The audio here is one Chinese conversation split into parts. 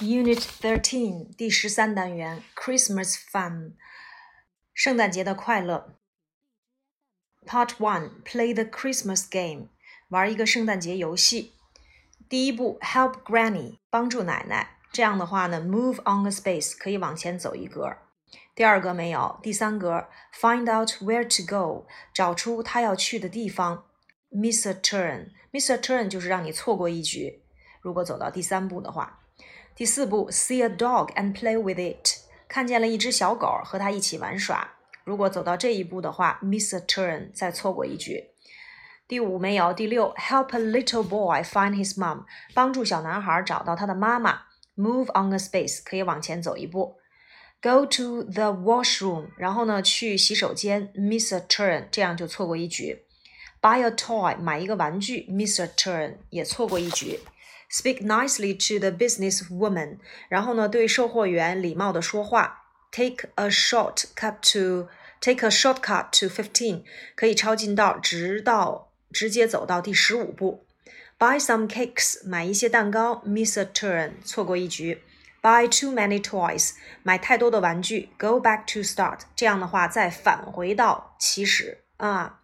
Unit Thirteen 第十三单元 Christmas Fun 圣诞节的快乐 Part One Play the Christmas Game 玩一个圣诞节游戏。第一步 Help Granny 帮助奶奶，这样的话呢，Move on a space 可以往前走一格。第二格没有，第三格 Find out where to go 找出他要去的地方。Miss a turn，Miss a turn 就是让你错过一局。如果走到第三步的话。 第四步，see a dog and play with it，看见了一只小狗，和它一起玩耍。如果走到这一步的话，miss a turn，再错过一局。第五没有。第六，help a little boy find his mom，帮助小男孩找到他的妈妈。move on a space，可以往前走一步。go to the washroom，然后呢去洗手间，miss a turn，这样就错过一局。buy a toy，买一个玩具，miss a turn，也错过一局。Speak nicely to the business woman，然后呢，对售货员礼貌的说话。Take a short cut to take a shortcut to fifteen，可以抄近道，直到直接走到第十五步。Buy some cakes，买一些蛋糕。Miss a turn，错过一局。Buy too many toys，买太多的玩具。Go back to start，这样的话再返回到起始啊。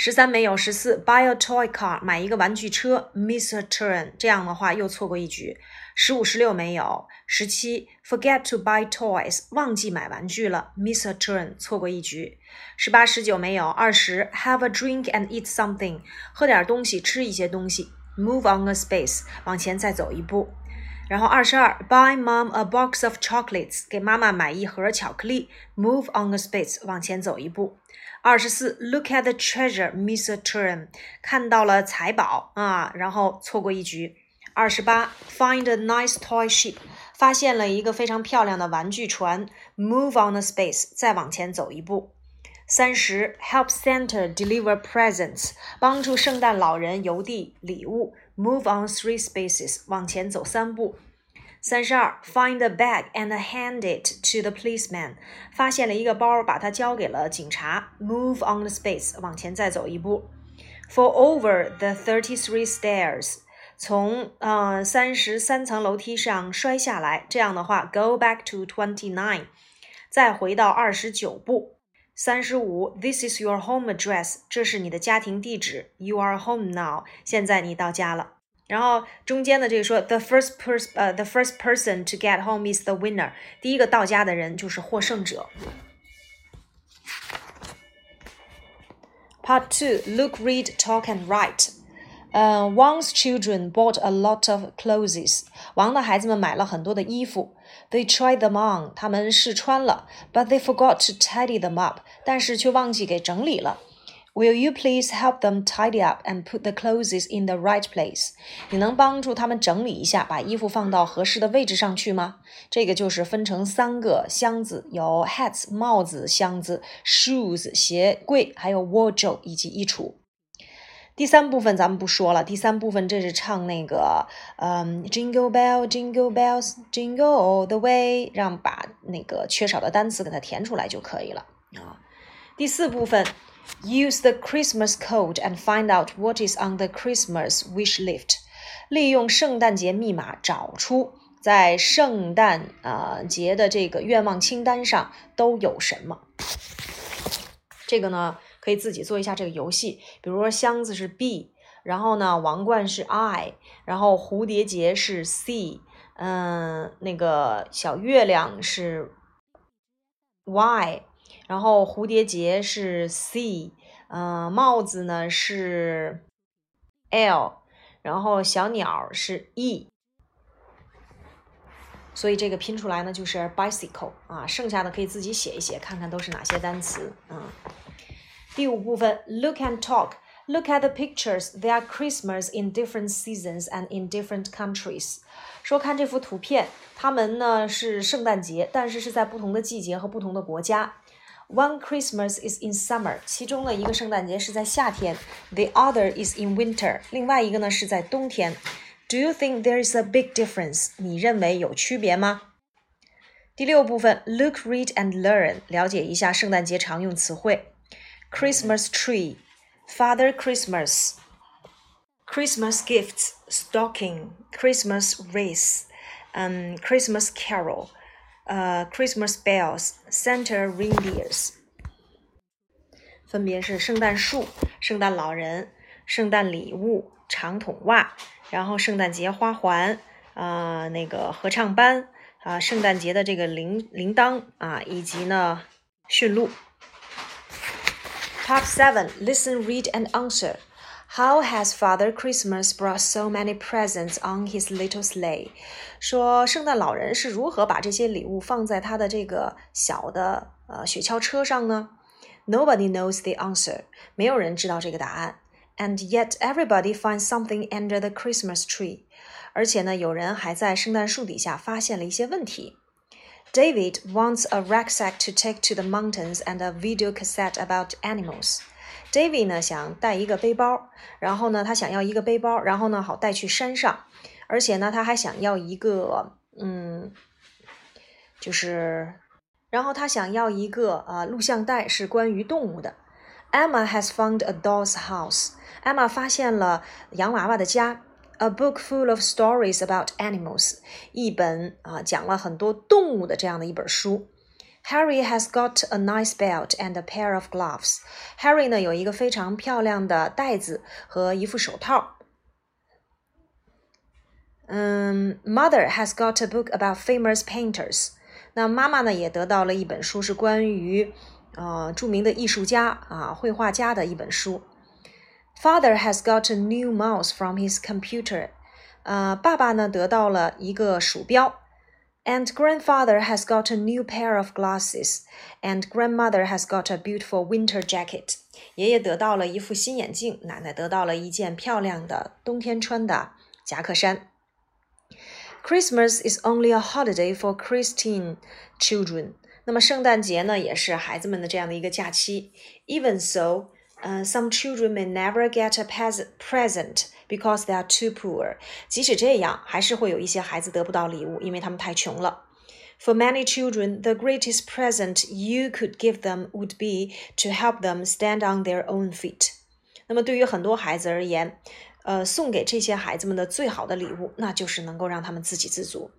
十三没有，十四 buy a toy car 买一个玩具车，miss a turn 这样的话又错过一局。十五十六没有，十七 forget to buy toys 忘记买玩具了，miss a turn 错过一局。十八十九没有，二十 have a drink and eat something 喝点东西，吃一些东西，move on a space 往前再走一步。然后二十二，buy mom a box of chocolates，给妈妈买一盒巧克力，move on a space，往前走一步。二十四，look at the treasure，miss a turn，看到了财宝啊，然后错过一局。二十八，find a nice toy ship，发现了一个非常漂亮的玩具船，move on a space，再往前走一步。三十，help Santa deliver presents，帮助圣诞老人邮递礼物。Move on three spaces，往前走三步。三十二，find a bag and hand it to the policeman，发现了一个包，把它交给了警察。Move on the space，往前再走一步。Fall over the thirty-three stairs，从呃三十三层楼梯上摔下来。这样的话，go back to twenty-nine，再回到二十九步。 三十五，This is your home address，这是你的家庭地址。You are home now，现在你到家了。然后中间的这个说，the first person，呃，the first person to get home is the winner，第一个到家的人就是获胜者。Part two, look, read, talk, and write. 呃，Wang's children bought a lot of clothes. 王的孩子们买了很多的衣服。They tried them on. 他们试穿了，but they forgot to tidy them up. 但是却忘记给整理了。Will you please help them tidy up and put the clothes in the right place？你能帮助他们整理一下，把衣服放到合适的位置上去吗？这个就是分成三个箱子，有 hats 帽子箱子，shoes 鞋柜，还有 wardrobe 以及衣橱。 第三部分咱们不说了。第三部分这是唱那个，嗯，Jingle bell, jingle bells, jingle all the way，让把那个缺少的单词给它填出来就可以了啊。第四部分，Use the Christmas code and find out what is on the Christmas wish list。利用圣诞节密码找出在圣诞啊节的这个愿望清单上都有什么。这个呢？可以自己做一下这个游戏，比如说箱子是 B，然后呢王冠是 I，然后蝴蝶结是 C，嗯，那个小月亮是 Y，然后蝴蝶结是 C，嗯，帽子呢是 L，然后小鸟是 E，所以这个拼出来呢就是 bicycle 啊，剩下的可以自己写一写，看看都是哪些单词，啊。第五部分，Look and talk. Look at the pictures. They are Christmas in different seasons and in different countries. 说看这幅图片，它们呢是圣诞节，但是是在不同的季节和不同的国家。One Christmas is in summer，其中的一个圣诞节是在夏天；the other is in winter，另外一个呢是在冬天。Do you think there is a big difference？你认为有区别吗？第六部分，Look, read and learn，了解一下圣诞节常用词汇。Christmas tree, Father Christmas, Christmas gifts, stocking, Christmas wreath, 嗯，Christmas Carol，呃，Christmas bells，Santa reindeers，分别是圣诞树、圣诞老人、圣诞礼物、长筒袜， 然后圣诞节花环，啊，那个合唱班，啊，圣诞节的这个铃铃铛，啊，以及呢驯鹿。Top seven, listen, read, and answer. How has Father Christmas brought so many presents on his little sleigh？说圣诞老人是如何把这些礼物放在他的这个小的呃雪橇车上呢？Nobody knows the answer，没有人知道这个答案。And yet everybody finds something under the Christmas tree，而且呢，有人还在圣诞树底下发现了一些问题。David wants a rucksack to take to the mountains and a video cassette about animals. David 呢想带一个背包，然后呢他想要一个背包，然后呢好带去山上，而且呢他还想要一个嗯，就是，然后他想要一个呃录像带是关于动物的。Emma has found a doll's house. Emma 发现了洋娃娃的家。A book full of stories about animals. 一本啊讲了很多动物的这样的一本书。Harry has got a nice belt and a pair of gloves. Harry 呢有一个非常漂亮的袋子和一副手套。嗯，Mother has got a book about famous painters. 那妈妈呢也得到了一本书，是关于 呃着名的艺术家啊绘画家的一本书。Father has got a new mouse from his computer. 呃，爸爸呢得到了一个鼠标。and grandfather has got a new pair of glasses, and grandmother has got a beautiful winter jacket. 爷爷得到了一副新眼镜，奶奶得到了一件漂亮的冬天穿的夹克衫。Christmas is only a holiday for Christian children. 那么圣诞节呢，也是孩子们的这样的一个假期。Even so, uh, some children may never get a present because they are too poor。即使这样，还是会有一些孩子得不到礼物，因为他们太穷了。For many children, the greatest present you could give them would be to help them stand on their own feet。那么对于很多孩子而言，呃，送给这些孩子们的最好的礼物，那就是能够让他们自给自足。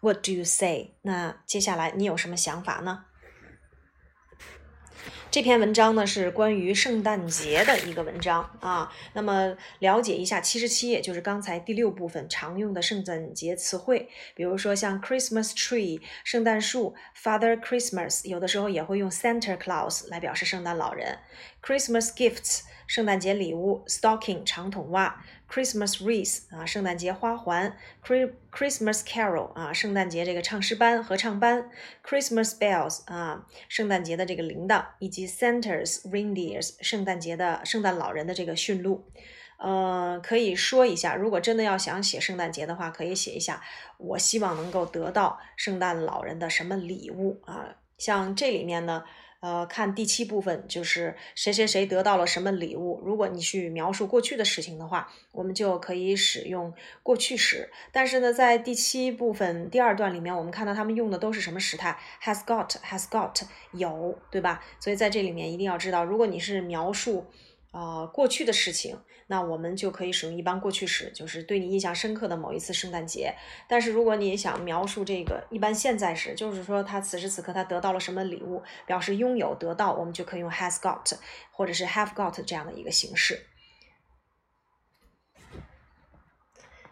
What do you say？那接下来你有什么想法呢？这篇文章呢是关于圣诞节的一个文章啊。那么了解一下七十七，页就是刚才第六部分常用的圣诞节词汇，比如说像 Christmas tree 圣诞树，Father Christmas 有的时候也会用 Santa Claus 来表示圣诞老人，Christmas gifts 圣诞节礼物，Stocking 长筒袜。Christmas wreath 啊，圣诞节花环；Christmas carol 啊，圣诞节这个唱诗班、合唱班；Christmas bells 啊，圣诞节的这个铃铛，以及 Santa's reindeers 圣诞节的圣诞老人的这个驯鹿。呃，可以说一下，如果真的要想写圣诞节的话，可以写一下，我希望能够得到圣诞老人的什么礼物啊？像这里面呢。呃，看第七部分就是谁谁谁得到了什么礼物。如果你去描述过去的事情的话，我们就可以使用过去时。但是呢，在第七部分第二段里面，我们看到他们用的都是什么时态？has got，has got，有，对吧？所以在这里面一定要知道，如果你是描述。呃，过去的事情，那我们就可以使用一般过去时，就是对你印象深刻的某一次圣诞节。但是如果你想描述这个一般现在时，就是说他此时此刻他得到了什么礼物，表示拥有得到，我们就可以用 has got 或者是 have got 这样的一个形式。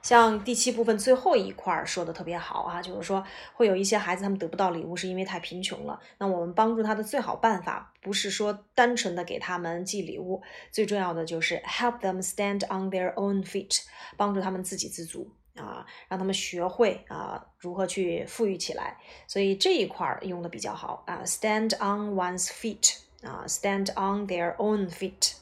像第七部分最后一块儿说的特别好啊，就是说会有一些孩子他们得不到礼物是因为太贫穷了。那我们帮助他的最好办法不是说单纯的给他们寄礼物，最重要的就是 help them stand on their own feet，帮助他们自给自足啊，让他们学会啊如何去富裕起来。所以这一块儿用的比较好啊，stand on one's feet 啊，stand on their own feet。